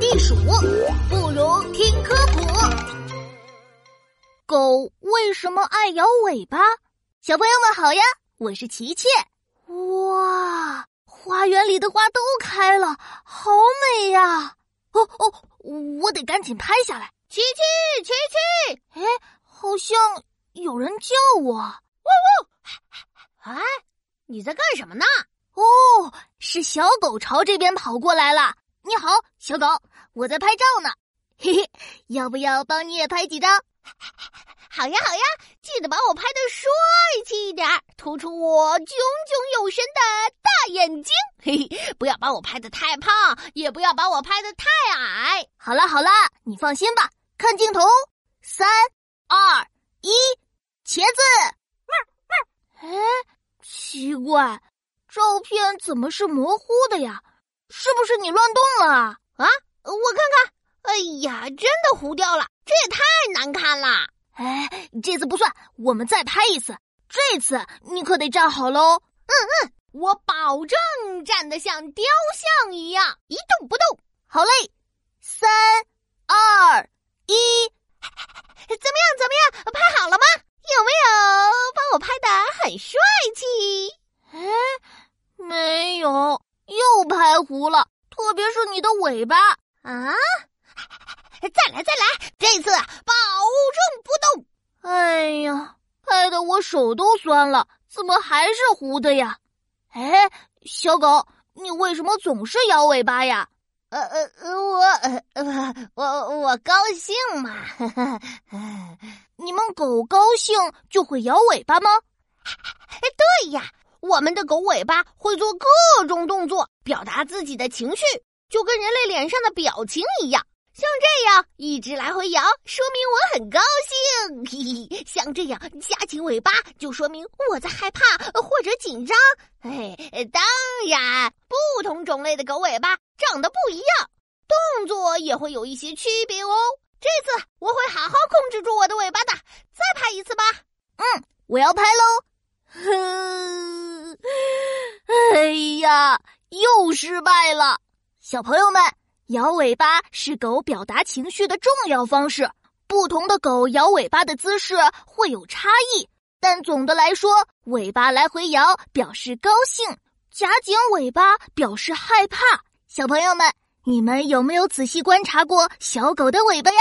地鼠，不如听科普。狗为什么爱摇尾巴？小朋友们好呀，我是琪琪。哇，花园里的花都开了，好美呀！哦哦，我得赶紧拍下来。琪琪，琪琪，哎，好像有人叫我。汪汪！哎，你在干什么呢？哦，是小狗朝这边跑过来了。你好，小狗，我在拍照呢。嘿嘿，要不要帮你也拍几张？好呀，好呀，记得把我拍的帅气一点，突出我炯炯有神的大眼睛。嘿嘿，不要把我拍的太胖，也不要把我拍的太矮。好了好了，你放心吧，看镜头，三二一，茄子。哎，奇怪，照片怎么是模糊的呀？是不是你乱动了啊？我看看。哎呀，真的糊掉了，这也太难看了。哎，这次不算，我们再拍一次。这次你可得站好喽。嗯嗯，我保证站得像雕像一样一动不动。好嘞，三二一，怎么样？怎么样？拍好了吗？有没有把我拍的很帅气？哎，没有，又拍糊了，特别是你的尾巴啊。再来再来，这次保证不动。哎呀，拍的我手都酸了，怎么还是糊的呀？哎，小狗，你为什么总是摇尾巴呀？呃呃，我呃我我高兴嘛。你们狗高兴就会摇尾巴吗？哎，对呀，我们的狗尾巴会做各种动作，表达自己的情绪，就跟人类脸上的表情一样。像这样一直来回摇，说明我很高兴。嘿嘿，像这样夹紧尾巴，就说明我在害怕或者紧张。哎，当然，不同种类的狗尾巴长得不一样，动作也会有一些区别哦。这次我会好好控制住我的尾巴的。再拍一次吧。嗯，我要拍喽。哼，呀，又失败了，小朋友们。摇尾巴是狗表达情绪的重要方式，不同的狗摇尾巴的姿势会有差异，但总的来说，尾巴来回摇表示高兴，夹紧尾巴表示害怕。小朋友们，你们有没有仔细观察过小狗的尾巴呀？